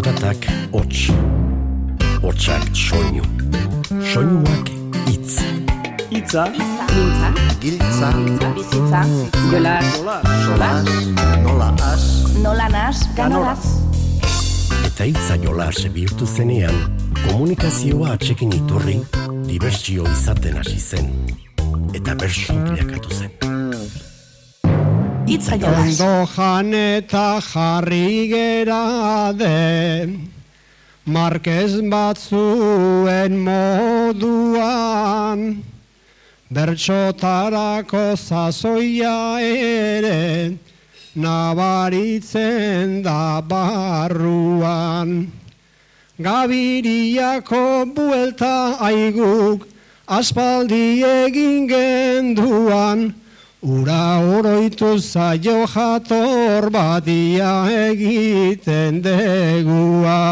Zaratak hots, hotsak soinu, soinuak itz. Itza, Mintza, Giltza, bizitza, jola, sola, nola as, nola nas, ganoraz. Eta itza jolas bihurtu zenean, komunikazioa atxekin iturri, dibertsio izaten hasi zen. Eta bersu bilakatu zen. Itza jolas. Ondo jan eta jarri gera de Markez batzuen moduan. Bertxotarako zazoia ere Nabaritzen da barruan. Gabiriako buelta aiguk Aspaldi egin genduan Ura oroitu zaio jator badia egiten deguan.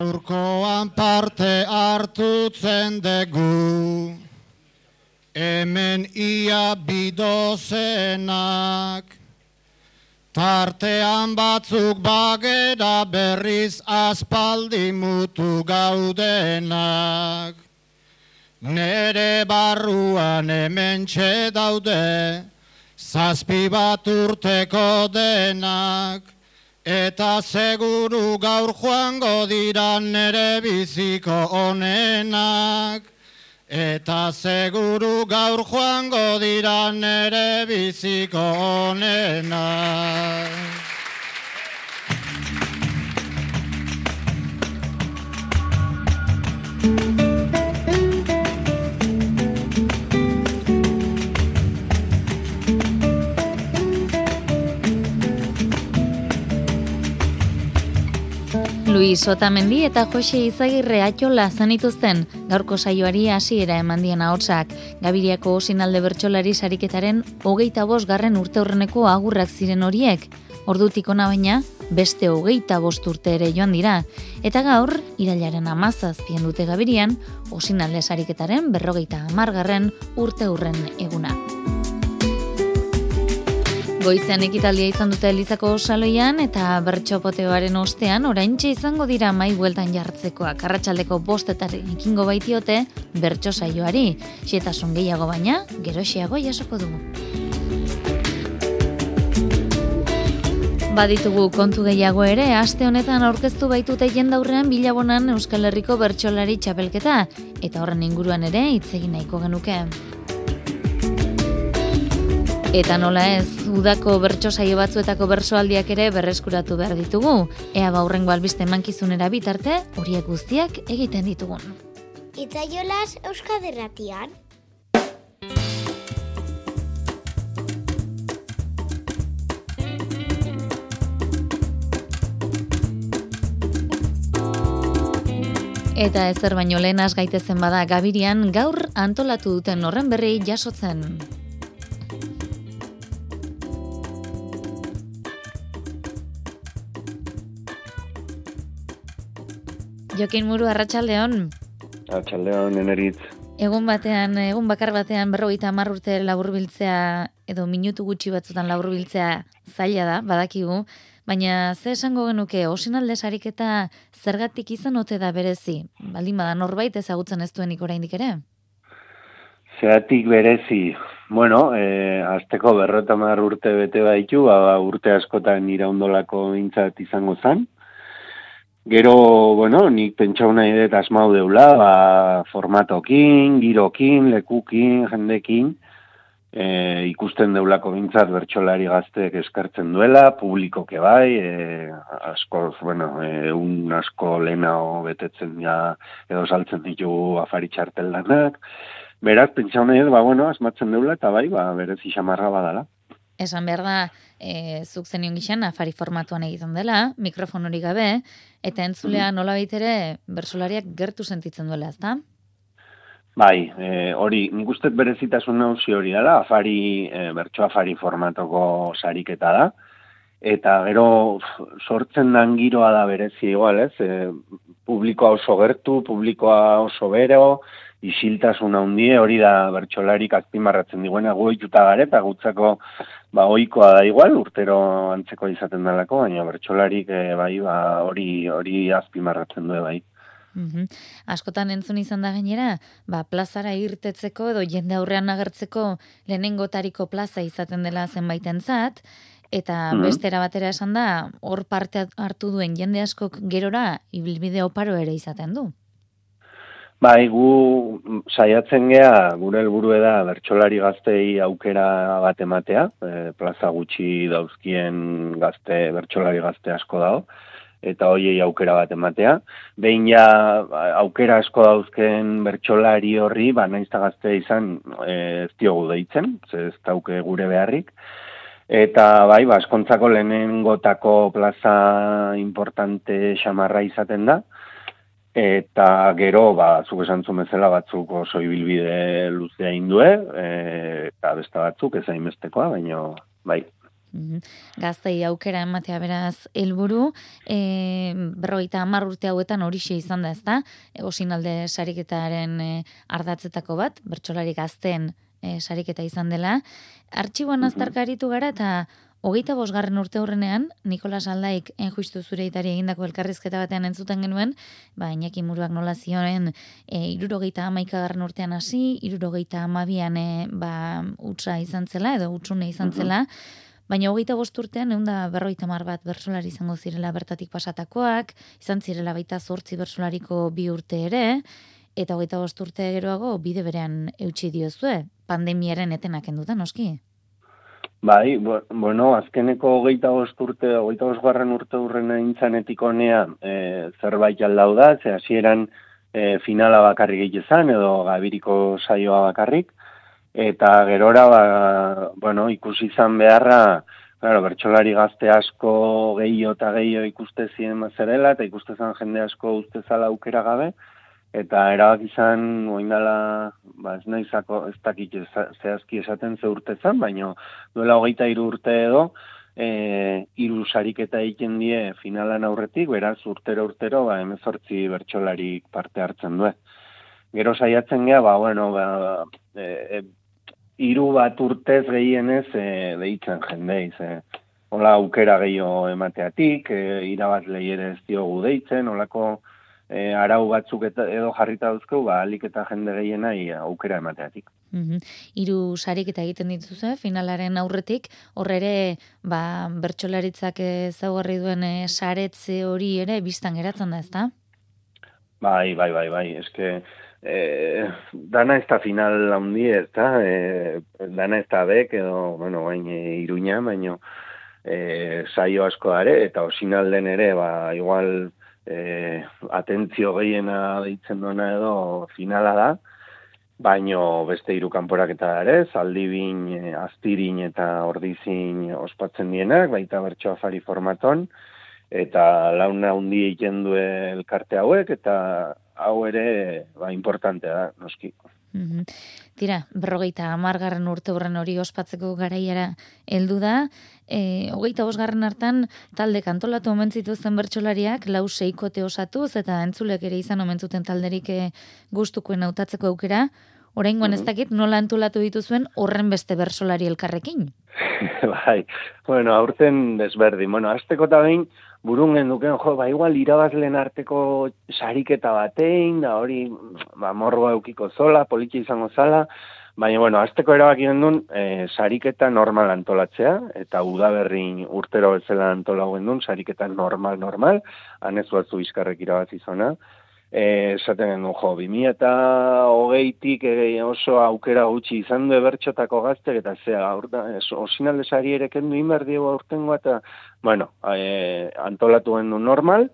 Urkoan parte hartutzen dugu, hemen ia bidozenak, Tartean batzuk bagera berriz aspaldi mutu gaudenak. Nere barruan hemen daude, zazpi bat urteko denak. Eta seguru gaur joango dira nere biziko onenak. Eta seguru gaur joango dira nere biziko onena. Luis Otamendi eta Jose Izagirre atxola zanituzten gaurko saioari hasiera eman dien ahotsak. Gabiriako osinalde bertsolari sariketaren hogeita bost garren urte horreneko agurrak ziren horiek. Ordutik ona baina, beste hogeita bost urte ere joan dira. Eta gaur, irailaren amazazpien dute gabirian, osinalde sariketaren berrogeita amargarren urte hurren eguna. Goizean ekitaldia izan dute Elizako saloian eta bertxopoteoaren ostean oraintxe izango dira mai bueltan jartzekoak. Arratsaldeko bostetaren ikingo baitiote bertso saioari. Xetasun gehiago baina, geroxeago jasoko dugu. Baditugu kontu gehiago ere, aste honetan aurkeztu baitute jendaurrean bilabonan Euskal Herriko bertsolari txapelketa, eta horren inguruan ere hitz egin nahiko genuke. Eta nola ez, udako bertso saio batzuetako bersoaldiak ere berreskuratu behar ditugu. Ea baurrengo albiste mankizunera bitarte, horiek guztiak egiten ditugun. Itzaiolas Euskaderratian. Eta ezer baino lehen gaitezen bada Gabirian gaur antolatu duten horren berri jasotzen. Jokin Muru Arratsaldeon. Arratsaldeon eneritz. Egun batean, egun bakar batean berrogeita hamar urte laburbiltzea edo minutu gutxi batzutan laburbiltzea zaila da, badakigu, baina ze esango genuke osinalde sariketa zergatik izan ote da berezi? Baldin bada norbait ezagutzen ez duenik oraindik ere? Zeratik berezi, bueno, e, azteko berrotamar urte bete baitu, ba, urte askotan iraundolako intzat izango zan, Gero, bueno, nik pentsau nahi dut asmau deula, ba, formatokin, girokin, lekukin, jendekin, e, ikusten deulako bintzat bertxolari gazteek eskartzen duela, publikoke bai, e, asko, bueno, e, un asko lehenao betetzen ja, edo saltzen ditu afari txartel lanak, beraz, pentsau nahi dut, ba, bueno, asmatzen deula, eta bai, ba, berez isamarra badala. Esan behar da, e, zuk zenion gixan, afari formatuan egiten dela, mikrofon hori gabe, eta entzulea nola ere bersolariak gertu sentitzen duela, ezta? Bai, e, hori, nik uste berezitasun nauzi hori dela, afari, e, bertso afari formatoko sariketa da, eta gero sortzen dan giroa da berezi igual, ez? E, publikoa oso gertu, publikoa oso bero, isiltasun handie hori da bertsolarik azpimarratzen diguena goituta gare eta gutzako ba ohikoa da igual urtero antzeko izaten dalako baina bertsolarik e, bai ba hori hori azpimarratzen du bai. Mm Askotan entzun izan da gainera, ba, plazara irtetzeko edo jende aurrean agertzeko lehenengotariko plaza izaten dela zenbaitentzat, eta mm bestera batera esan da, hor parte hartu duen jende askok gerora ibilbide oparo ere izaten du. Bai, gu saiatzen gea, gure helburu da bertsolari gaztei aukera bat ematea, e, plaza gutxi dauzkien gazte, bertsolari gazte asko dago, eta hoiei aukera bat ematea. Behin ja aukera asko dauzken bertsolari horri, ba, naizta gazte izan e, ez diogu deitzen, ez dauke gure beharrik. Eta bai, ba, eskontzako lehenengotako plaza importante xamarra izaten da, eta gero ba zuk esan bezala batzuk oso ibilbide luzea indue e, eta beste batzuk ez hainbestekoa baino bai mhm. Gaztei aukera ematea beraz helburu, e, berroita hamar urte hauetan horixe izan da, ezta? Osinalde sariketaren e, ardatzetako bat, bertsolari gazten e, sariketa izan dela. Artxiboan mhm. aztarkaritu gara eta Hogeita bosgarren urte horrenean, Nikolas Aldaik enjuistu zure itari egindako elkarrizketa batean entzuten genuen, ba, Iñaki Muruak nola zioen, e, irurogeita amaika garren urtean hasi, irurogeita amabian e, ba, utza izan zela, edo utsune izan mhm. zela, baina hogeita bost urtean, egun da berroita mar bat bersolari izango zirela bertatik pasatakoak, izan zirela baita zortzi bersolariko bi urte ere, eta hogeita bost urte geroago bide berean eutxi diozue, pandemiaren etenak endutan, oski? Bai, bueno, azkeneko hogeita bost urte, hogeita bost garren urte urren intzanetik honea e, zerbait aldau da, ze hasieran e, finala bakarrik egitezan, edo gabiriko saioa bakarrik, eta gerora, ba, bueno, ikusi izan beharra, claro, bertxolari gazte asko gehiago eta gehiago ikuste ziren mazerela, eta ikuste jende asko ustezala aukera gabe, eta erabak izan oindala ba ez naizako ez dakit zehazki esaten ze urte zan, baina duela hogeita hiru urte edo e, iru sariketa egiten die finalan aurretik, beraz urtero urtero ba hemezortzi bertsolarik parte hartzen du. Gero saiatzen gea, ba bueno, ba, e, e, iru bat urtez gehienez e, deitzen jendeiz, e, hola aukera gehiago emateatik, e, irabaz ere ez diogu deitzen, holako e, arau batzuk eta edo jarrita dauzkeu, ba, alik eta jende gehienai aukera emateatik. Mm Hiru sarik eta egiten dituzu, finalaren aurretik, horre ere, ba, bertxolaritzak ezaugarri duen e, saretze hori ere biztan geratzen da, ezta? Bai, bai, bai, bai, eske, e, dana ez da final handi ez da, e, dana ez da bek, edo, bueno, bain, e, iruña, baino, e, saio asko dare, eta osinalden ere, ba, igual, e, atentzio gehiena deitzen duena edo finala da, baino beste hiru kanporak eta ere, zaldibin, e, astirin eta ordizin ospatzen dienak, baita bertso afari formaton, eta launa hundi egiten du elkarte hauek, eta hau ere ba, importantea da, noski. Mm Tira, berrogeita amargarren urte horren hori ospatzeko garaiara heldu da. E, hogeita bosgarren hartan talde kantolatu omentzitu zen bertxolariak, lau seikote osatuz eta entzulek ere izan omentzuten talderik e, gustukoen hautatzeko aukera. Oraingoan ez mhm. dakit nola antolatu dituzuen horren beste bersolari elkarrekin. bai, bueno, aurten desberdin. Bueno, azteko eta behin, burun genduken, jo, ba, igual irabazlen arteko sariketa batein, da hori, ba, morroa eukiko zola, politxe izango zala, baina, bueno, azteko erabaki gendun, e, sariketa normal antolatzea, eta udaberrin urtero bezala antola gendun, sariketa normal, normal, anezu atzu bizkarrek irabazi zona, esaten genuen, jo, bimi eta hogeitik e, oso aukera gutxi izan du ebertxotako gaztek, eta zea, osinalde sari ere kendu inber diego aurtengo, eta, bueno, e, antolatu gendu normal,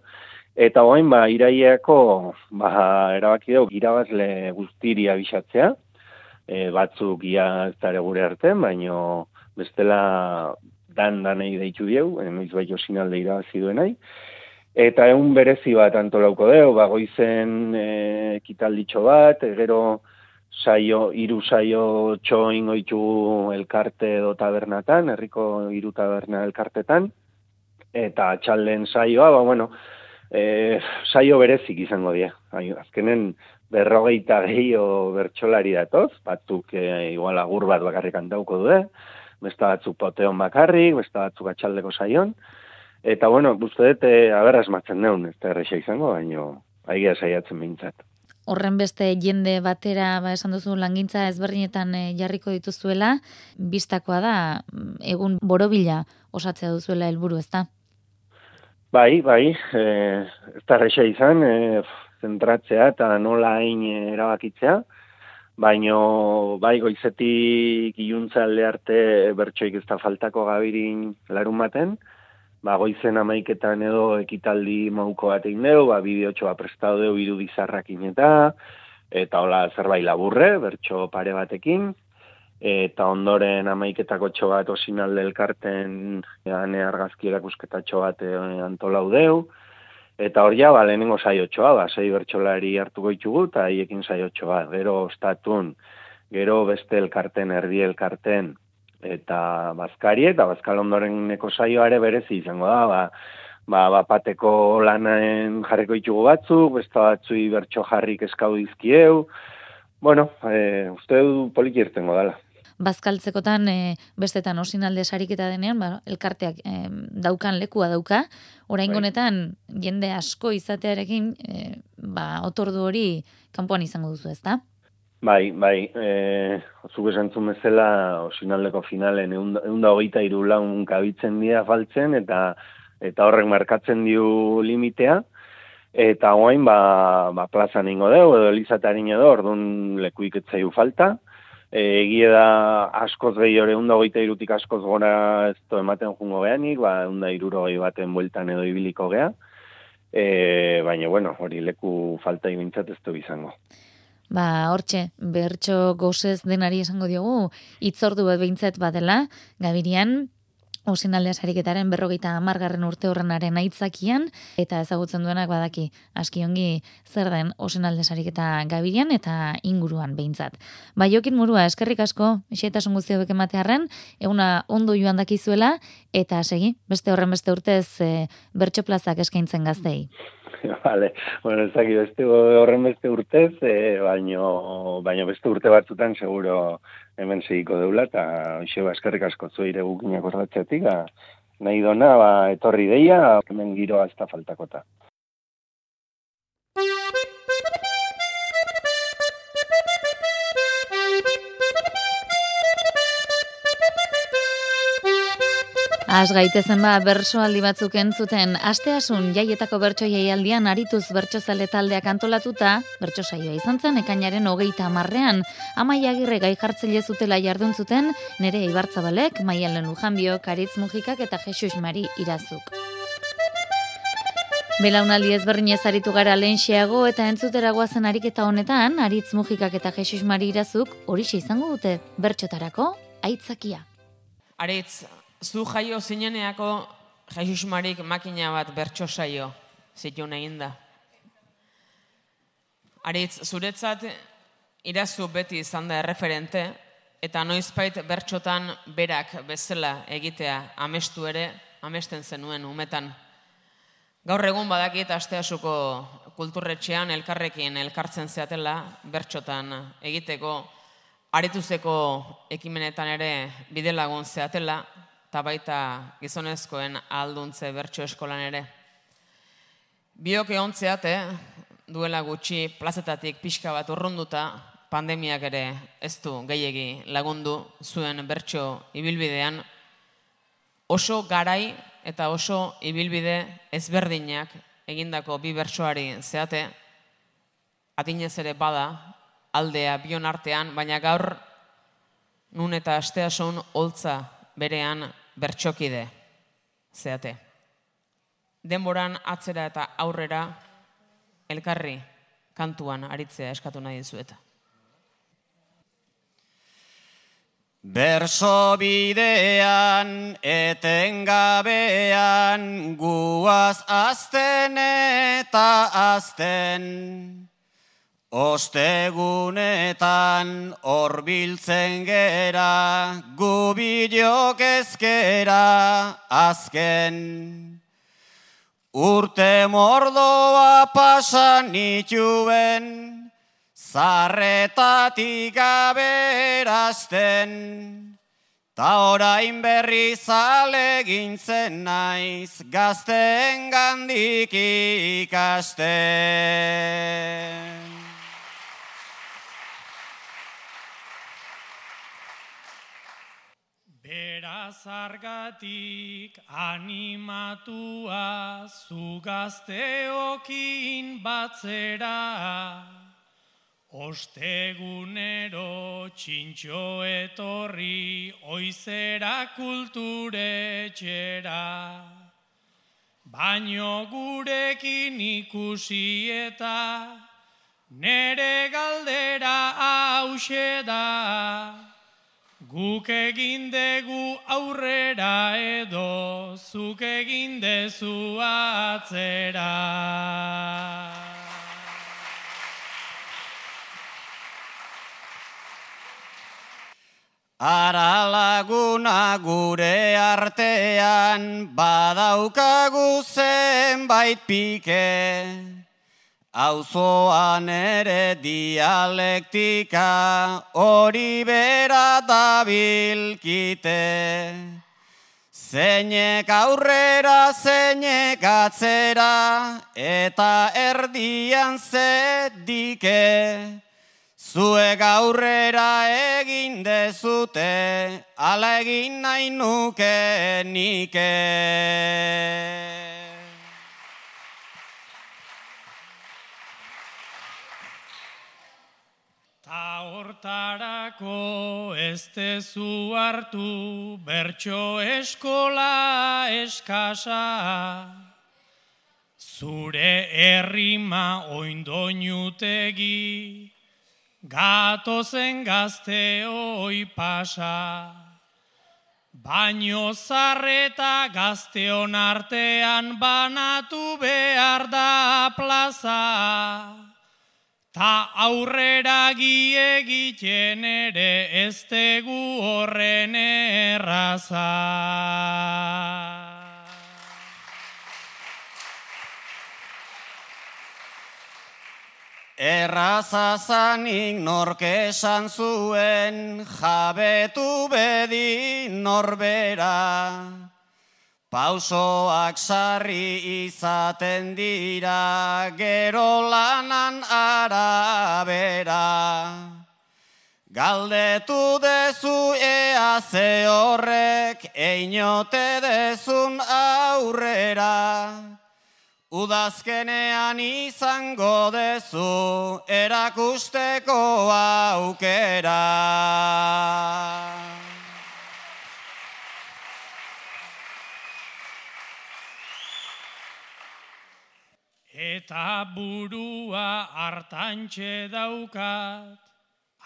eta hoain, ba, iraiako, ba, erabaki dugu, irabazle guztiri abisatzea, e, batzuk ia ez gure artean, baino bestela dan danei deitu diegu, enoiz bai osinalde irabazi duenai, Eta egun berezi bat antolauko deu, ba, goizen e, ekitalditxo bat, e, gero saio, iru saio txoin oitu elkarte edo tabernatan, herriko iru taberna elkartetan, eta txalden saioa, ba, bueno, e, saio berezik izango dira. Azkenen berrogeita gehiago bertsolari datoz, batzuk e, igual agur bat bakarrik antauko du, beste batzuk poteon bakarrik, beste batzuk atxaldeko saion, eta bueno, guztu dut, e, aberraz matzen neun, ez da erreixa izango, baino, aigia saiatzen behintzat. Horren beste jende batera, ba, esan duzu, langintza ezberdinetan e, jarriko dituzuela, bistakoa da, egun borobila osatzea duzuela helburu ez da? Bai, bai, e, ez da erreixa izan, e, zentratzea eta nola hain erabakitzea, baino bai goizetik iluntza alde arte bertsoik ez da faltako gabirin larun baten, ba, goizen amaiketan edo ekitaldi mauko bat egin dugu, ba, bideotxoa prestatu dugu irudizarrakin eta, eta hola zerbait laburre, bertso pare batekin, eta ondoren amaiketako txo bat osinalde elkarten, ane argazki erakusketatxo bat e, antolau deu, Eta hor ja, ba, lehenengo saiotxoa, ba, sei bertxolari hartuko ditugu, eta haiekin saiotxoa. Gero ostatun, gero beste elkarten, erdi elkarten, eta bazkari, eta bazkal ondoren neko saioare berezi izango da, ba, ba, ba pateko lanaen jarriko ditugu batzuk, beste batzui bertxo jarrik eskau dizkieu, bueno, e, uste du poliki irtengo dela bazkaltzekotan e, bestetan osinalde sariketa denean, ba, elkarteak e, daukan lekua dauka, orain bai. honetan jende asko izatearekin, e, ba, otordu hori kanpoan izango duzu, ezta? Bai, bai, e, zuk esantzun bezala osinaldeko finalen egun da hogeita irulaun kabitzen dira faltzen, eta eta horrek markatzen diu limitea, eta hoain ba, ba plazan ingo dugu, edo elizataren edo, orduan lekuik etzaiu falta, E, egie da askoz gehi hori, goita irutik askoz gora ez ematen jungo geanik, ba, unda iruro gehi baten bueltan edo ibiliko gea. E, baina, bueno, hori leku falta ibintzat ez bizango. Ba, hortxe, bertxo gozez denari esango diogu, itzordu bat behintzat badela, gabirian, Osinaldea sariketaren berrogeita amargarren urte horrenaren aitzakian, eta ezagutzen duenak badaki aski ongi zer den osinalde sariketa gabirian eta inguruan behintzat. Ba, jokin murua, eskerrik asko, esaitasun guztia beke matearen, eguna ondo joan dakizuela, eta segi, beste horren beste urtez e, bertso plazak eskaintzen gaztei. Vale, bueno, ez dakit beste horren beste urtez, e, baino, baino beste urte batzutan seguro hemen segiko deula, eta hoxe baskerrik asko zuire gukinak ordatzetik, nahi dona, ba, etorri deia, hemen giroa ez da faltakota. Az gaitezen ba, bersoaldi batzuk entzuten, asteasun jaietako bertso jaialdian arituz bertsozale taldeak antolatuta, bertso saioa izan zen, ekainaren hogeita amarrean, amai agirre gai jartzile zutela jardun zuten, nere ibartzabalek, maialen lujanbio, karitz mugikak eta Jesus Mari irazuk. Belaunaldi ezberdin ezaritu gara lehenxeago eta entzutera guazen ariketa honetan, aritz mugikak eta Jesus Mari irazuk hori izango dute bertxotarako aitzakia. Aritz, zu jaio zineneako Jesus Marik makina bat bertso saio zitu egin da. Aritz, zuretzat irazu beti izan da erreferente, eta noizpait bertxotan berak bezala egitea amestu ere, amesten zenuen umetan. Gaur egun badakit asteasuko kulturretxean elkarrekin elkartzen zeatela bertxotan egiteko, arituzeko ekimenetan ere bidelagun zeatela, eta baita gizonezkoen alduntze bertso eskolan ere. Biok eontzeate, duela gutxi plazetatik pixka bat urrunduta, pandemiak ere ez du gehiegi lagundu zuen bertso ibilbidean, oso garai eta oso ibilbide ezberdinak egindako bi bertsoari zeate, adinez ere bada aldea bion artean, baina gaur nun eta asteasun holtza berean bertxokide zeate. Denboran atzera eta aurrera elkarri kantuan aritzea eskatu nahi dizueta. Berso bidean etengabean guaz azten eta azten. Ostegunetan horbiltzen gera, gubilok ezkera azken. urte mordoa pasan ituen, zarretatik aberazten, ta orain berri zale gintzen naiz, gazten gandik ikasten. Beraz argatik animatua zu gazteokin batzera, ostegunero txintxo etorri oizera kulture txera. Baino gurekin ikusi eta nere galdera hause da. Guk egin dugu aurrera edo zuk egin dezu atzera. Ara laguna gure artean badaukagu zenbait pike. Auzoan ere dialektika hori bera dabilkite. Zeinek aurrera, zeinek atzera, eta erdian zedike. Zuek aurrera egin dezute, ala egin nahi nuke nike. Ta hortarako ez tezu hartu bertso eskola eskasa. Zure errima oindoinutegi, gatozen gazte oi pasa. Baino zarreta gazteon artean banatu behar da plaza. Ta aurrera giegiten ere ez tegu horren erraza. Erraza zanik nork esan zuen jabetu bedi norbera. Pausoak sarri izaten dira gero lanan arabera. Galdetu dezu ea ze horrek einote dezun aurrera. Udazkenean izango dezu erakusteko aukera. Eta burua hartantxe daukat,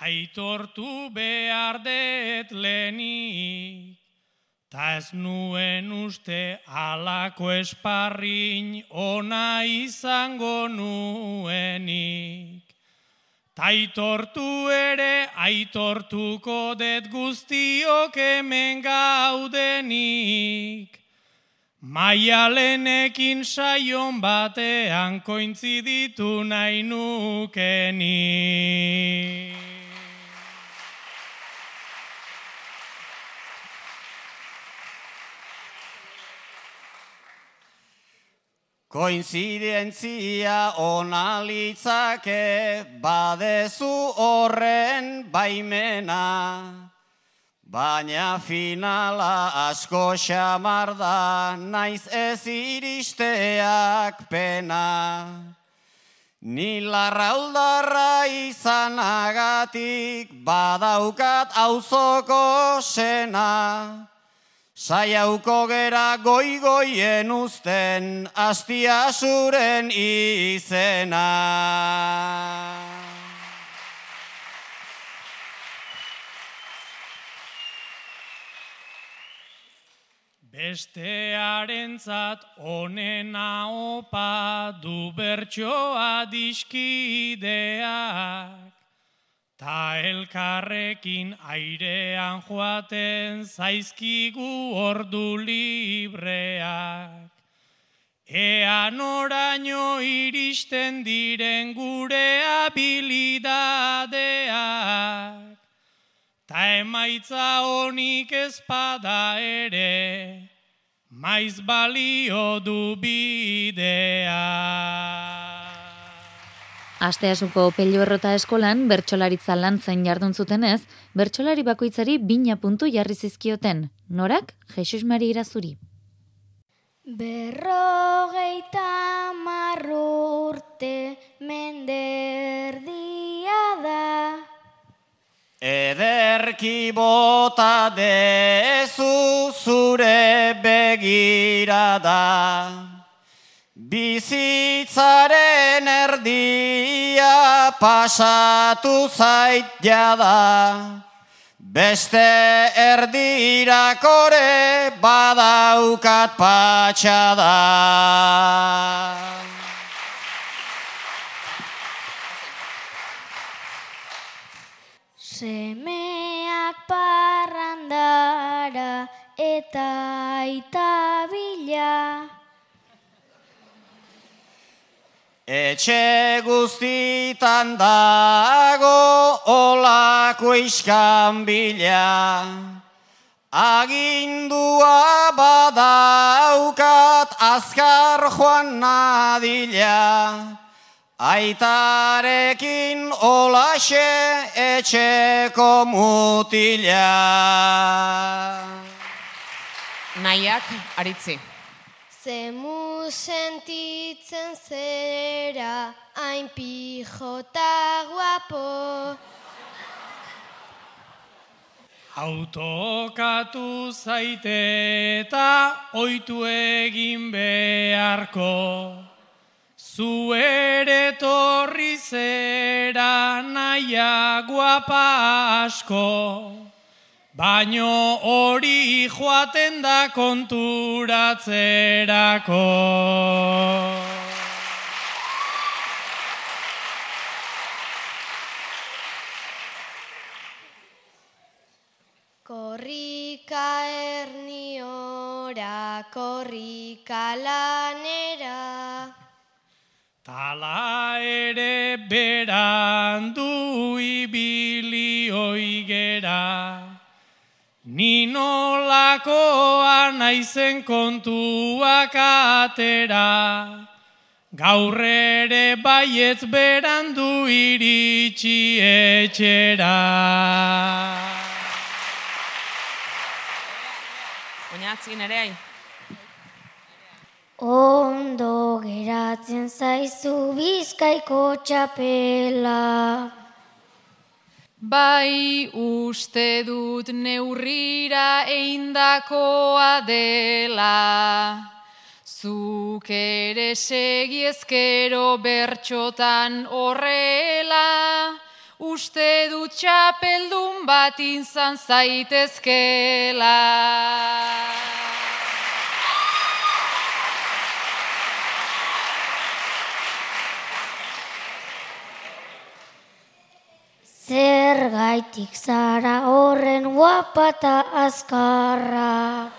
aitortu behar det lenik, ta ez nuen uste alako esparrin ona izango nuenik. Ta aitortu ere aitortuko det guztiok hemen gaudenik, Maialenekin saion batean kointziditu nahi nukeni. Koinzidentzia ona litzake badezu horren baimena. Baina finala asko xamar da, naiz ez iristeak pena. Ni larrauldarra izanagatik badaukat auzoko sena. Saiauko gera goi-goien usten, astia zuren izena. Bestearentzat onena opa du bertsoa diskideak, ta elkarrekin airean joaten zaizkigu ordu libreak. Ea noraino iristen diren gure habilidadeak, ta emaitza honik ezpada ere, maiz balio du bidea. Asteasuko pelio errota eskolan, bertsolaritza lan zain jardun zutenez, bertsolari bakoitzari bina puntu jarri zizkioten. Norak, Jesus Mari irazuri. Berrogeita marrurte menderdia da. Ederki bota dezu zure begirada. Bizitzaren erdia pasatu zait jada. Beste erdirakore badaukat patxada. Semeak parrandara eta aita bila. Etxe guztitan dago olako iskan bila. Agindua badaukat azkar joan nadila. Aitarekin olaxe etxeko mutila. Nahiak aritzi. Zemu sentitzen zera, hain pijota guapo. Autokatu zaite eta oitu egin beharko. Zu ere torri zera naia guapa asko. Baino hori joaten da konturatzerako. Korrika erniora, korrika lanera. Tala ere berandu ibili oigera. Ni nolakoa naizen kontuak atera. Gaur ere baietz berandu iritsi etxera. Oinatzin ere. Ondo geratzen zaizu bizkaiko txapela. Bai uste dut neurrira eindakoa dela. Zuk ere segiezkero bertxotan horrela. Uste dut txapeldun bat izan zaitezkela. Zer gaitik zara horren guapata azkarra.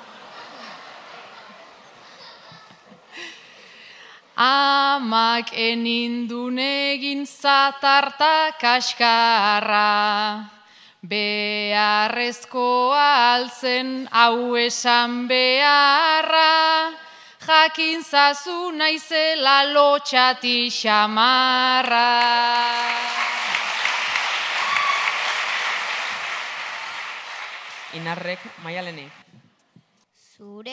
Amak enindun egin zatarta kaskarra. Beharrezkoa altzen hau esan beharra. Jakin zazu naizela lotxati xamarra. Inarrek maialene. Zure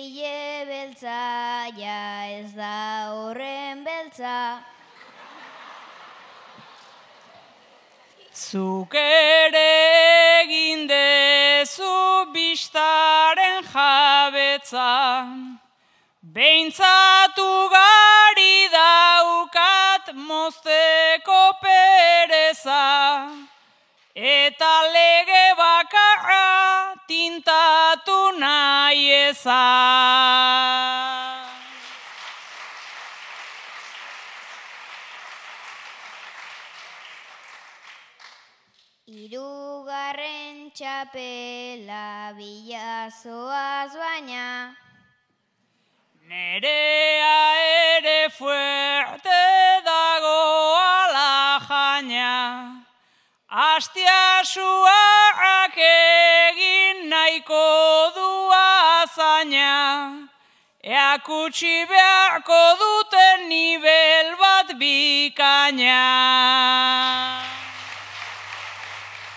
hile beltza, ja ez da horren beltza. Zuk ere egin dezu bistaren jabetza, Beintzatu gari daukat mozteko pereza, Eta lege bakarra tintatu nahi ezan. Hirugarren txapela bilazoaz baina. Nerea ere fuerte Astia suak egin nahiko du azaina, Ea kutsi beharko duten nivel bat bikaina.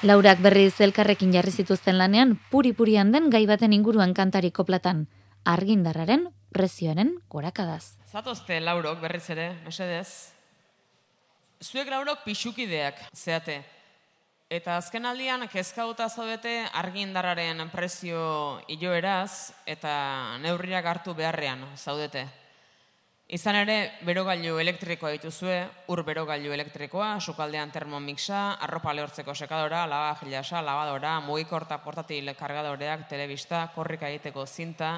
Laurak berriz elkarrekin jarri zituzten lanean, puri-purian den gai baten inguruan kantariko platan, argindarraren prezioaren gorakadaz. Zatozte laurok berriz ere, mesedez. Zuek laurok pixukideak zeate. Eta azken aldian, kezkauta zaudete argindarraren prezio iloeraz eta neurriak hartu beharrean zaudete. Izan ere, berogailu elektrikoa dituzue, ur berogailu elektrikoa, sukaldean termomixa, arropa lehortzeko sekadora, lavajilasa, lavadora, mugikorta portatil kargadoreak, telebista, korrika egiteko zinta.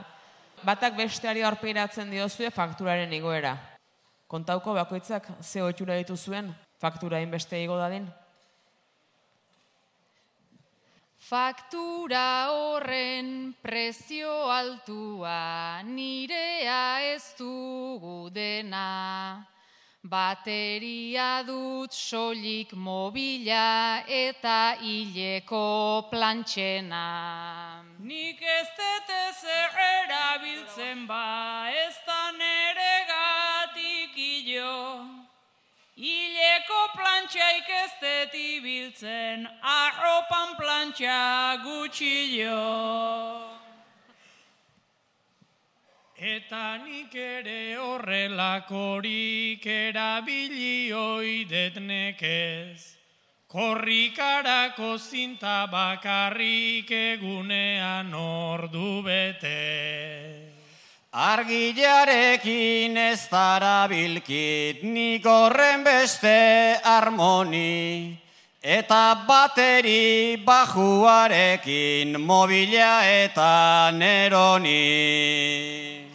Batak besteari aurpeiratzen diozue fakturaren igoera. Kontauko bakoitzak ze ohitura dituzuen faktura inbeste igo dadin? Faktura horren prezio altua nirea ez dugu dena. Bateria dut solik mobila eta hileko plantxena. Nik ez dute zer erabiltzen ba, ez da nere gatik ilo. Ileko plantxaik ez dut ibiltzen, arropan plantxa gutxillo. Eta nik ere horrelakorik erabili oidet nekez. Korrikarako zinta bakarrik egunean ordu bete. Argilarekin ez darabilkit nik horren beste harmoni, eta bateri bajuarekin mobila eta neroni.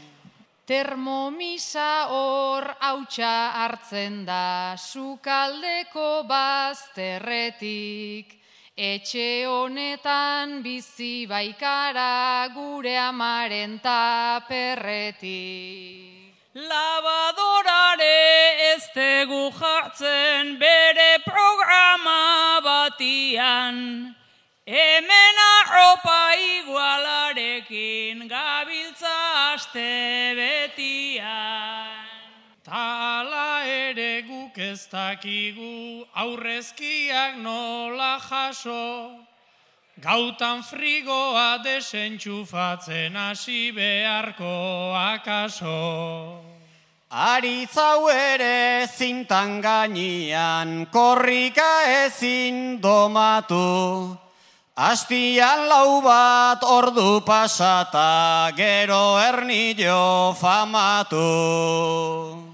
Termomisa hor hautsa hartzen da sukaldeko bazterretik, Etxe honetan bizi baikara gure amaren taperretik. Labadorare ez tegu jartzen bere programa batian. Hemen arropa igualarekin gabiltza aste betian. Ta ala ere guk ez dakigu aurrezkiak nola jaso, gautan frigoa desentxufatzen hasi beharko akaso. Aritzau ere zintan gainian korrika ezin domatu, Astian lau bat ordu pasata gero ernillo famatu.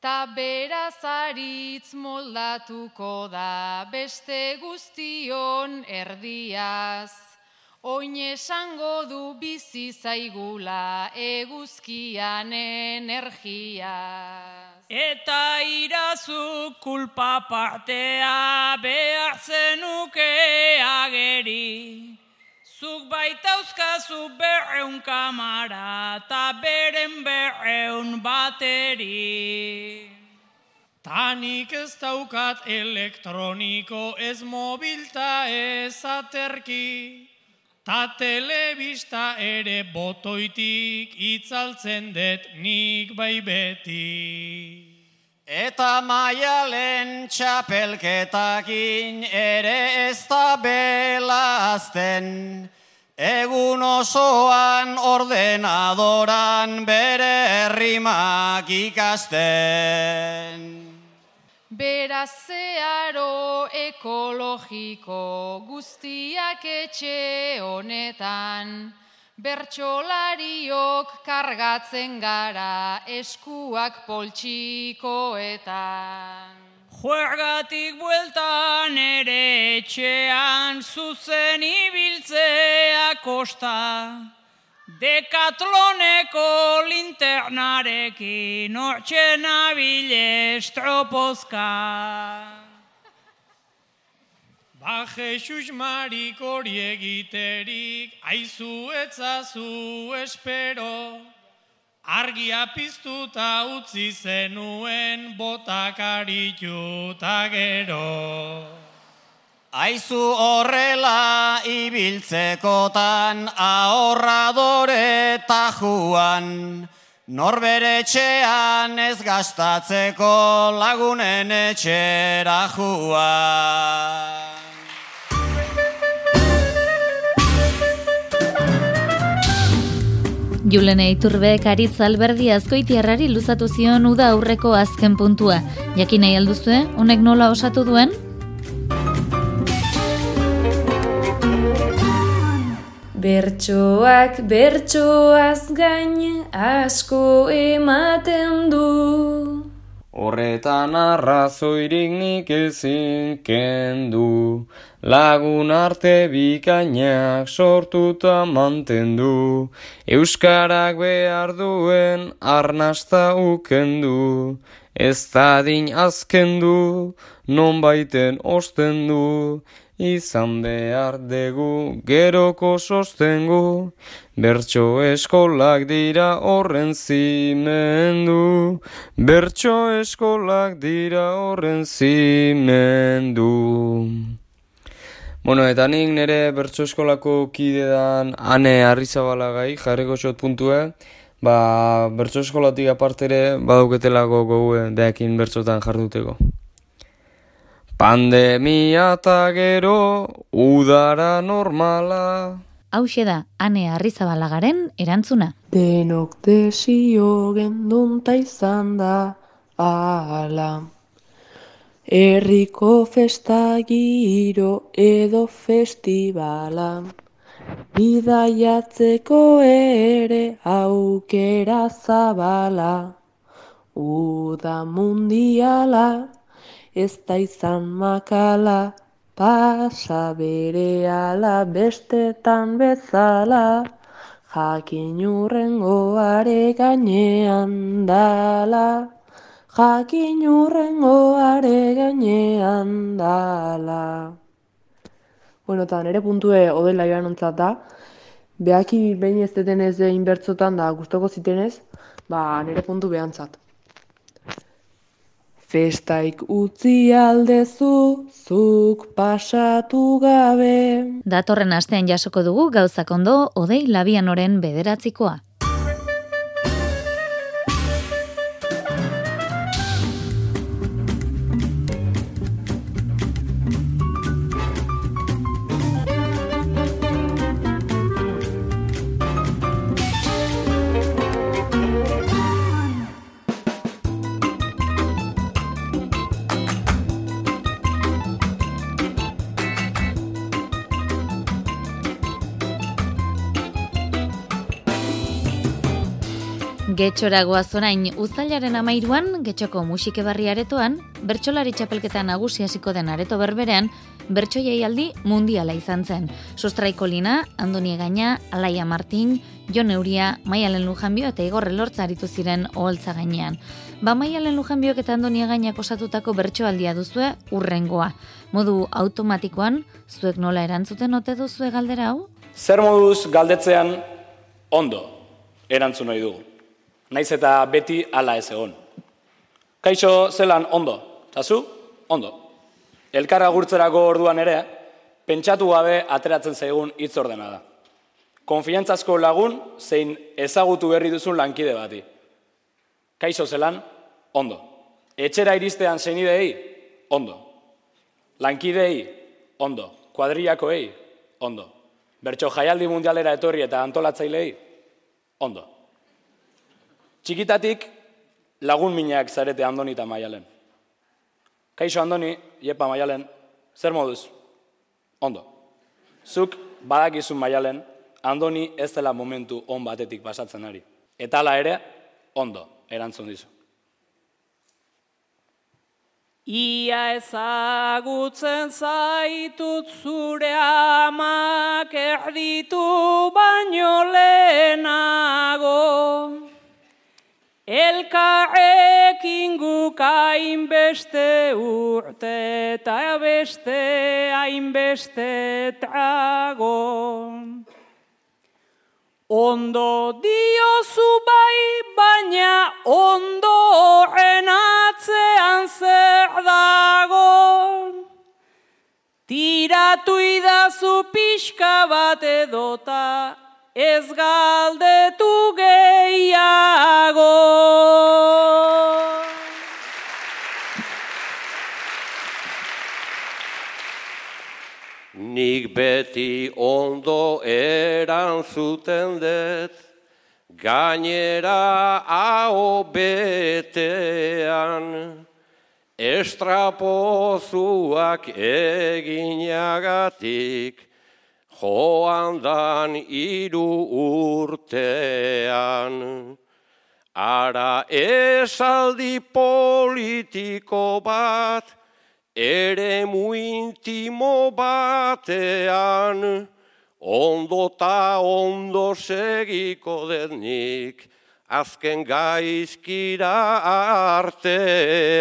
Ta beraz aritz moldatuko da beste guztion erdiaz. Oin esango du bizi zaigula eguzkian energiaz. Eta irazu kulpa partea behar zenuke ageri. Zuk baitauzkazu berreun kamara eta beren berreun bateri. Tanik ez daukat elektroniko ez mobilta ez aterki. Ta telebista ere botoitik itzaltzen dut nik bai beti. Eta maialen txapelketakin ere ez da belazten. Egun osoan ordenadoran bere herrimak ikasten. Beraz zeharo ekologiko guztiak etxe honetan, bertsolariok kargatzen gara eskuak poltsikoetan. Juergatik bueltan ere etxean zuzen ibiltzea kosta. Dekatloneko linternarekin hortxe nabile estropozka. Ba Jesus Marik hori egiterik, aizu etzazu espero, argia piztuta utzi zenuen botakaritu ta gero. Aizu horrela ibiltzekotan ahorradore tajuan, norbere etxean ez gastatzeko lagunen etxera juan. Julene Iturbeek aritz alberdi azkoitiarrari luzatu zion uda aurreko azken puntua. Jakin nahi alduzue, honek nola osatu duen? Bertsoak bertsoaz gain asko ematen du. Horretan arrazoirik nik ezin kendu, lagun arte bikainak sortuta mantendu, Euskarak behar duen arnasta ukendu, ez dadin azkendu, non baiten ostendu, izan behar dugu geroko sostengu, bertso eskolak dira horren zimendu, bertso eskolak dira horren zimendu. Bueno, eta nik nire bertso eskolako kidean ane arrizabalagai jarriko xot puntue, ba, bertso eskolatik apartere baduketelako gogue deakin bertsotan jarduteko. Pandemia eta gero, udara normala. Hau da, ane arrizabalagarren erantzuna. Denok desio gendunta izan da, ala. Herriko festa giro edo festibala. Bidaiatzeko ere aukera zabala. Uda mundiala ez da izan makala, pasa bere ala bestetan bezala, jakin urrengo are gainean dala, jakin urrengo are gainean dala. Bueno, eta nire puntue odela joan ontzat da, behaki behin ez detenez inbertzotan da gustoko zitenez, ba nire puntu behantzat. Festaik utzi aldezu, zuk pasatu gabe. Datorren astean jasoko dugu gauzak ondo odei labianoren bederatzikoa. Getxora goazorain uztailaren amairuan, getxoko musike barri aretoan, bertxolari txapelketa nagusi hasiko den areto berberean, bertxoiei aldi mundiala izan zen. Sustraiko lina, Andoni Gaina, Alaia Martin, Jon Euria, Maialen Lujanbio eta Igor Elortza aritu ziren oholtza gainean. Ba Maialen Lujanbiok eta Andoni Gainak osatutako bertsoaldia duzue urrengoa. Modu automatikoan, zuek nola erantzuten ote duzue galdera hau? Zer moduz galdetzean ondo erantzun nahi dugu naiz eta beti hala ez egon. Kaixo zelan ondo, tazu? Ondo. Elkarra gurtzerako orduan ere, pentsatu gabe ateratzen zaigun hitz ordena da. Konfiantzazko lagun zein ezagutu berri duzun lankide bati. Kaixo zelan, ondo. Etxera iristean zeinidei, ondo. Lankidei, ondo. Kuadriakoei, ondo. Bertso jaialdi mundialera etorri eta antolatzailei, ondo. Txikitatik lagun minak zarete Andoni eta Maialen. Kaixo Andoni, Iepa Maialen, zer moduz? Ondo. Zuk badakizun Maialen, Andoni ez dela momentu on batetik pasatzen ari. Eta hala ere, ondo, erantzun dizu. Ia ezagutzen zaitut zure amak erditu baino lehenago. Elkarrekin guk hainbeste urte eta beste hainbeste trago. Ondo diozu bai baina ondo horren atzean zer dago. Tiratu idazu pixka bat edota ez galdetu gehiago. Nik beti ondo eran zuten dut, gainera hau betean, estrapozuak eginagatik, joan dan iru urtean. Ara esaldi politiko bat, ere muintimo batean, ondo ta ondo segiko denik, azken gaizkira artean.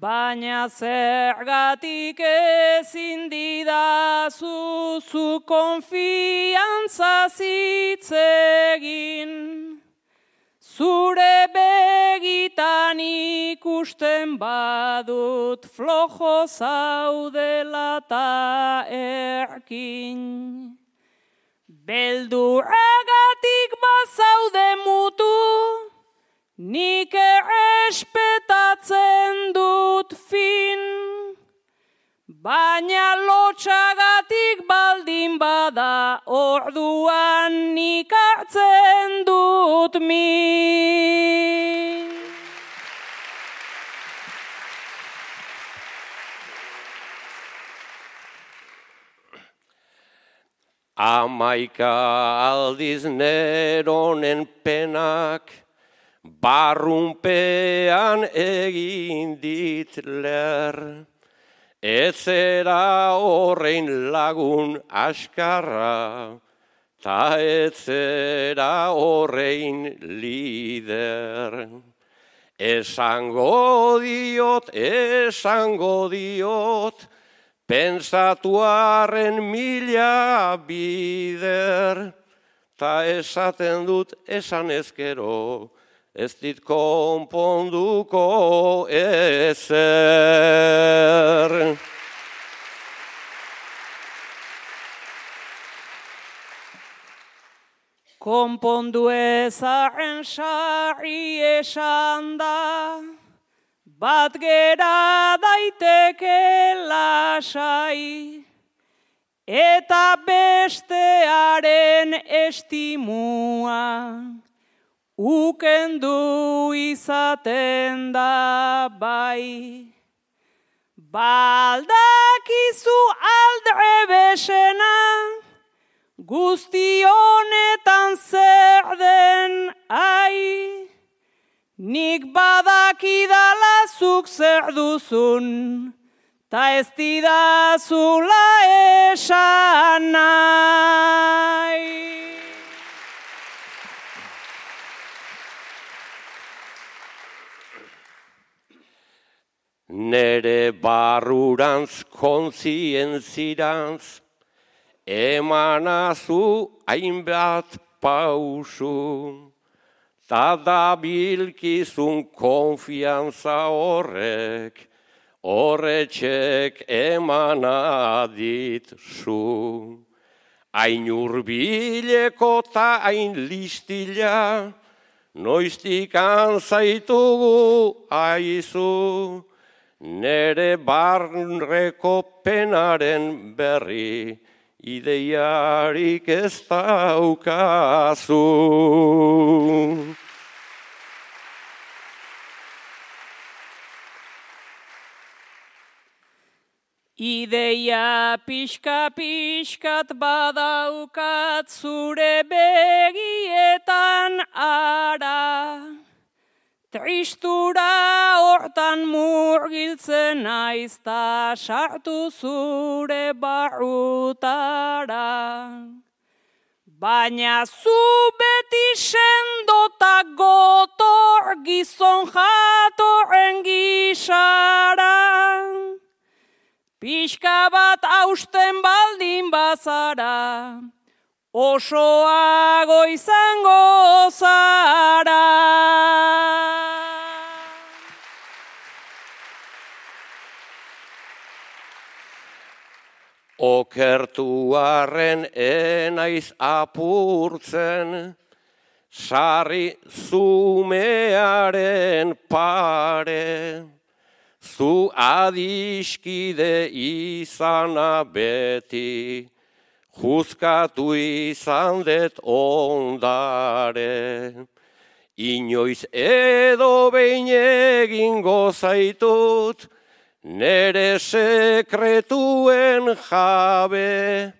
Baina zergatik ezin didazu zu konfiantza zitzegin. Zure begitan ikusten badut flojo zaudela ta erkin. Belduragatik bazaude mutu, Nik errespetatzen dut fin, baina lotxagatik baldin bada orduan nik hartzen dut min. Amaika aldiz neronen penak, barrunpean egin dit ler. Etzera horrein lagun askarra, ta etzera horrein lider. Esango diot, esango diot, pensatuaren mila bider, ta esaten dut esan ezkero, ez dit konponduko ezer. Konpondu ezaren sarri esan da, bat gera daiteke lasai, eta bestearen estimua, ukendu izaten da bai. Baldakizu aldre besena, guzti honetan zer den ai. Nik badakidala zuk zer duzun, ta ez didazula esan nahi. Nere barrurantz kontzientzirantz, emanazu hainbat pausu, ta da bilkizun konfiantza horrek, horretxek emanadit zu. Hain urbileko ta hain listila, noiztik anzaitugu aizu, nere barreko penaren berri, ideiarik ez daukazu. Ideia pixka pixkat badaukat zure begietan ara. Tristura hortan murgiltzen aizta sartu zure barrutara. Baina zu beti sendota gotor gizon jatorren gisara. Pixka bat hausten baldin bazara, osoago izango zara. Okertuaren enaiz apurtzen, sarri zumearen pare, zu adiskide izana beti, juzkatu izan det ondare. Inoiz edo behin egingo zaitut, nere sekretuen jabe,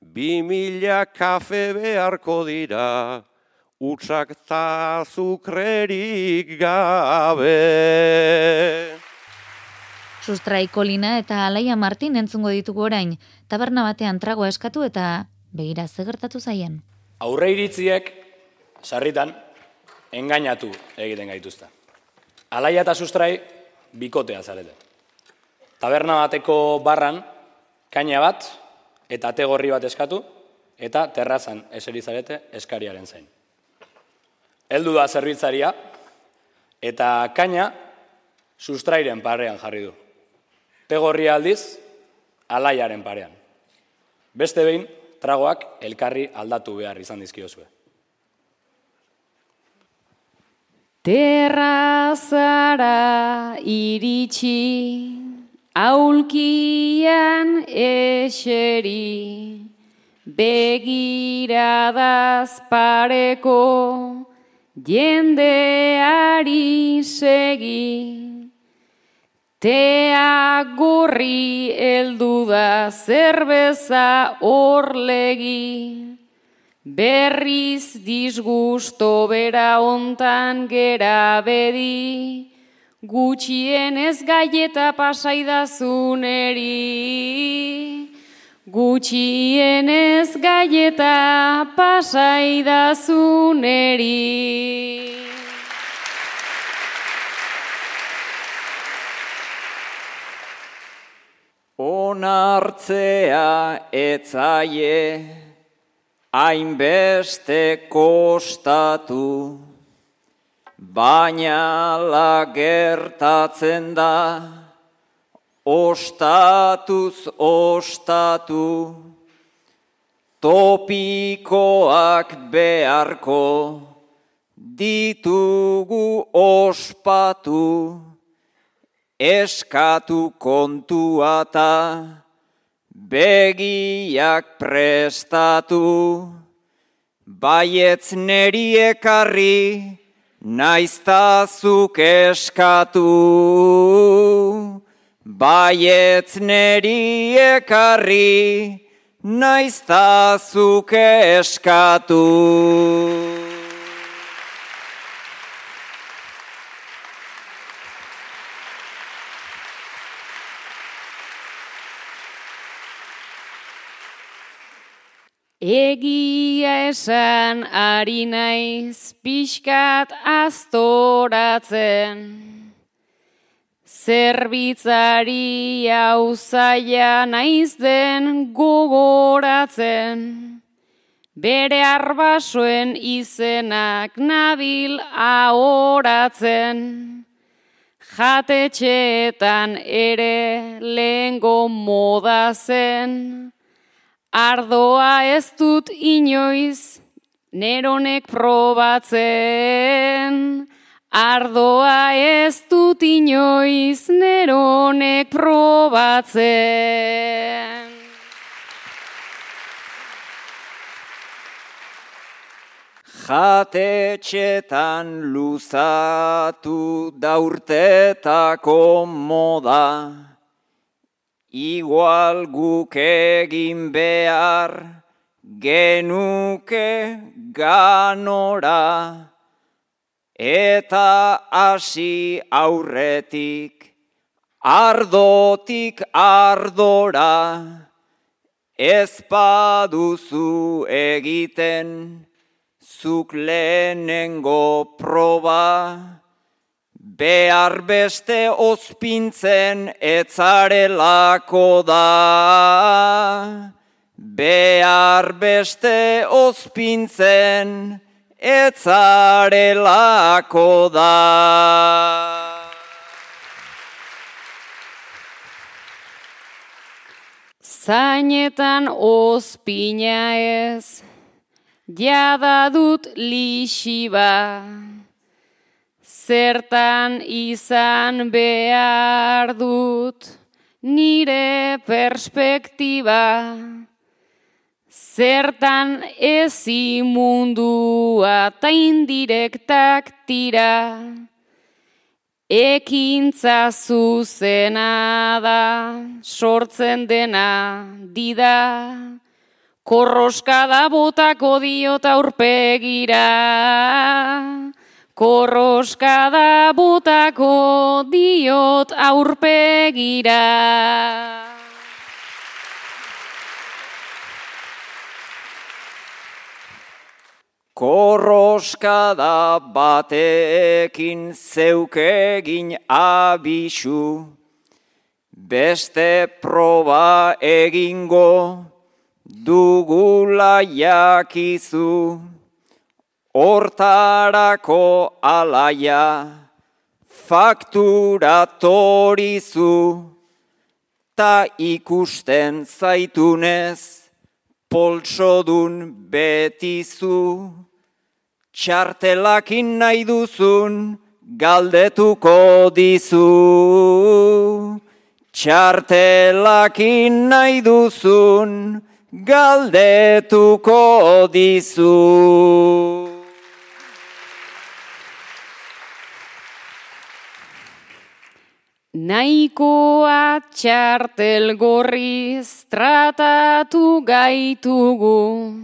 bi mila kafe beharko dira, utsak ta zukrerik gabe. Sustrai Kolina eta Alaia Martin entzungo ditugu orain, taberna batean tragoa eskatu eta begira ze gertatu zaien. Aurre iritziek, sarritan, engainatu egiten gaituzta. Alaia eta sustrai, bikotea zarete. Taberna bateko barran, kaina bat, eta tegorri bat eskatu, eta terrazan eseri zarete eskariaren zain. Heldu da zerbitzaria, eta kaina sustrairen parean jarri du. Tegorri aldiz, alaiaren parean. Beste behin, tragoak elkarri aldatu behar izan dizkiozue. Terrazara iritsi, aulkian eseri, begiradaz pareko, jendeari segi. Tea gorri eldu da zerbeza orlegi, berriz disgusto bera ontan gera bedi, gutxienez gaieta pasaidazuneri. Gutxienez gaieta pasaidazuneri. Onartzea etzaie hainbeste kostatu, baina lagertatzen da ostatuz ostatu, topikoak beharko ditugu ospatu, eskatu kontuata, begiak prestatu, baietz neri ekarri, naiztazuk eskatu. Baietz neri ekarri, naiztazuk eskatu. Egia esan ari naiz pixkat aztoratzen. Zerbitzari auzaia naiz den gogoratzen. Bere arbasoen izenak nabil ahoratzen. Jatetxeetan ere lehengo moda zen. Ardoa ez dut inoiz, neronek probatzen. Ardoa ez dut inoiz, neronek probatzen. Jatetxetan luzatu daurtetako moda, igual guk egin behar genuke ganora, eta hasi aurretik ardotik ardora, ez baduzu egiten zuk lehenengo proba, behar beste ospintzen etzarelako da. Behar beste ospintzen etzarelako da. Zainetan ospina ez, jada dut lixiba, zertan izan behar dut nire perspektiba, zertan ezi mundua ta indirektak tira, Ekintza zuzena da, sortzen dena dida, korroska da botako diot aurpegira. Korroska da botako diot aurpegira. Korroska da batekin zeukegin abisu, beste proba egingo dugula jakizu, hortarako alaia fakturatorizu, ta ikusten zaitunez poltsodun betizu. Txartelakin nahi duzun galdetuko dizu. Txartelakin nahi duzun galdetuko dizu. Naikoa txartel gorriz tratatu gaitugu.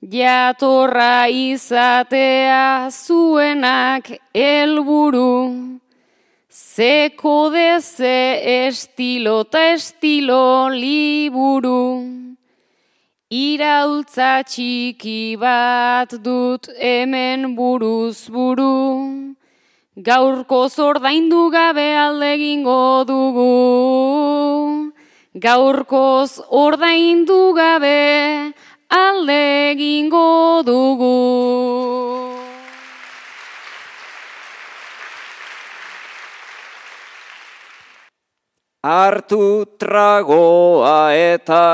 Jatorra izatea zuenak helburu, Zeko deze estilo eta estilo liburu. Iraultza txiki bat dut hemen buruz buru. Gaurko zordaindu gabe alde egingo dugu. Gaurkoz ordaindu gabe alde egingo dugu. Artu tragoa eta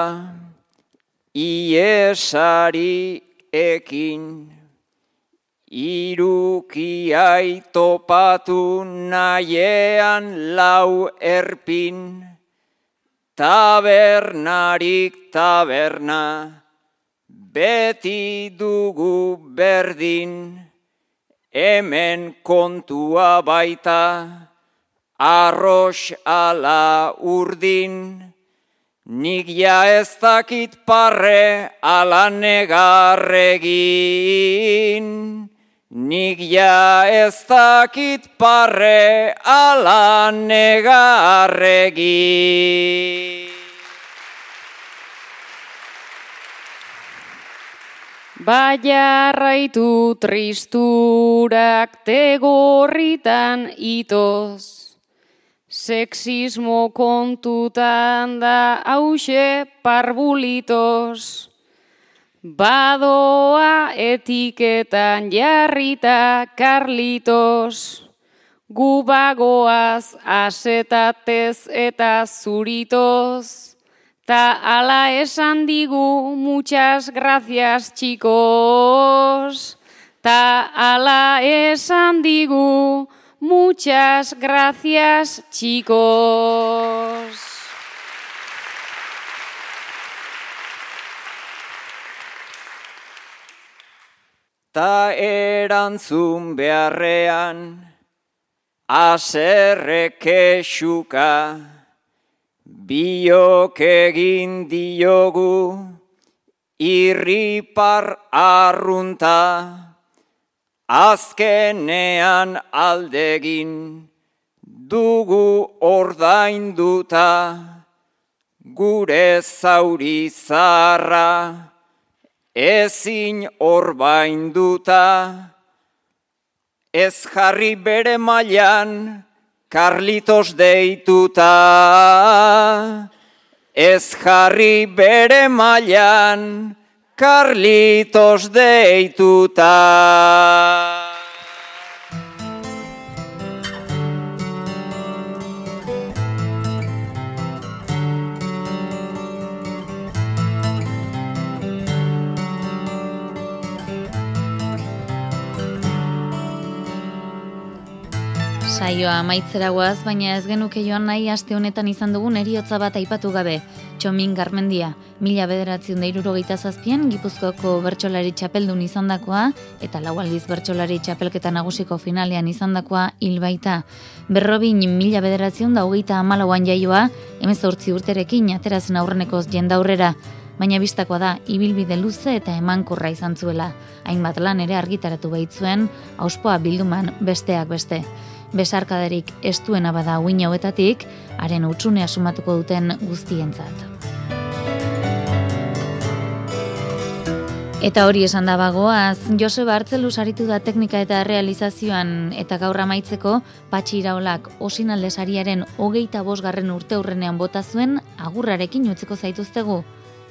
iesari ekin, irukiai topatu naiean lau erpin, tabernarik taberna, beti dugu berdin, hemen kontua baita, arrox ala urdin, nik ja ez dakit parre ala negarregin, nik ja ez dakit parre ala negarregin. Baia raitu tristurak tegorritan itoz, Sexismo kontutan da hause parbulitos, Badoa etiketan jarrita karlitos, Gubagoaz asetatez eta zuritos, Ta ala esan digu, muchas gracias chicos. Ta ala esan digu, muchas gracias chicos. Ta erantzun beharrean, aserreke xuka, Biok egin diogu irripar arrunta, azkenean aldegin dugu ordainduta, gure zauri zarra ezin orbainduta, ez jarri bere mailan, Carlitos deituta. Ez jarri bere mailan, Carlitos deituta. Saioa amaitzera guaz, baina ez genuke joan nahi aste honetan izan dugun eriotza bat aipatu gabe. Txomin Garmendia, mila bederatzion deiruro zazpian, Gipuzkoako bertsolari txapeldun izandakoa eta lau aldiz bertsolari txapelketa nagusiko finalean izandakoa hilbaita. Berrobin mila bederatzion da hogeita amalauan jaioa, emezortzi urterekin aterazen aurrenekoz jendaurrera, baina bistakoa da ibilbide luze eta emankorra izan zuela. Hainbat lan ere argitaratu baitzuen, auspoa bilduman besteak beste besarkaderik estuena bada uin hauetatik, haren utxunea sumatuko duten guztientzat. Eta hori esan da bagoaz, Joseba Artzelu saritu da teknika eta realizazioan eta gaur amaitzeko patxi iraolak osinalde sariaren hogeita bosgarren urte hurrenean bota zuen agurrarekin utziko zaituztegu.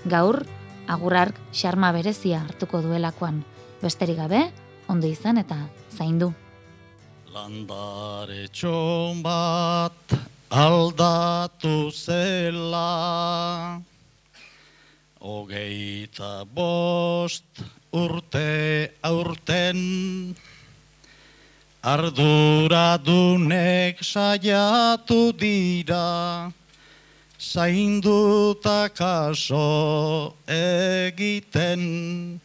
Gaur, agurrark xarma berezia hartuko duelakoan. Besterik gabe, ondo izan eta zaindu. Landare txon bat aldatu zela. Ogeita bost urte aurten Arduradunek saiatu dira. Zainduta kaso egiten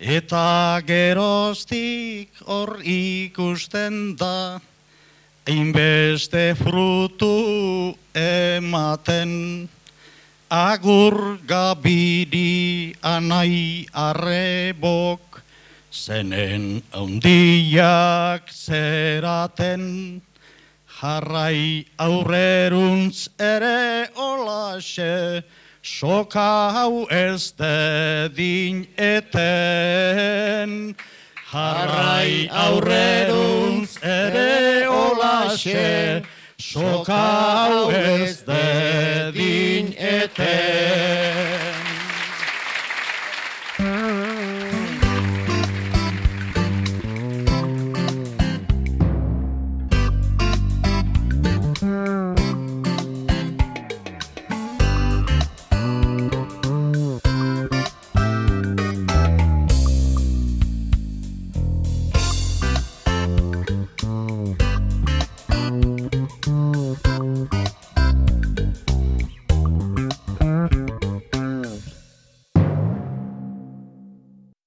Eta geroztik hor ikusten da, Einbeste frutu ematen, Agur gabiri anai arrebok, Zenen handiak zeraten, Jarrai aurreruntz ere olaxe, soka hau ez dedin eten. Jarrai aurreruntz ere olaxe, soka hau ez dedin eten.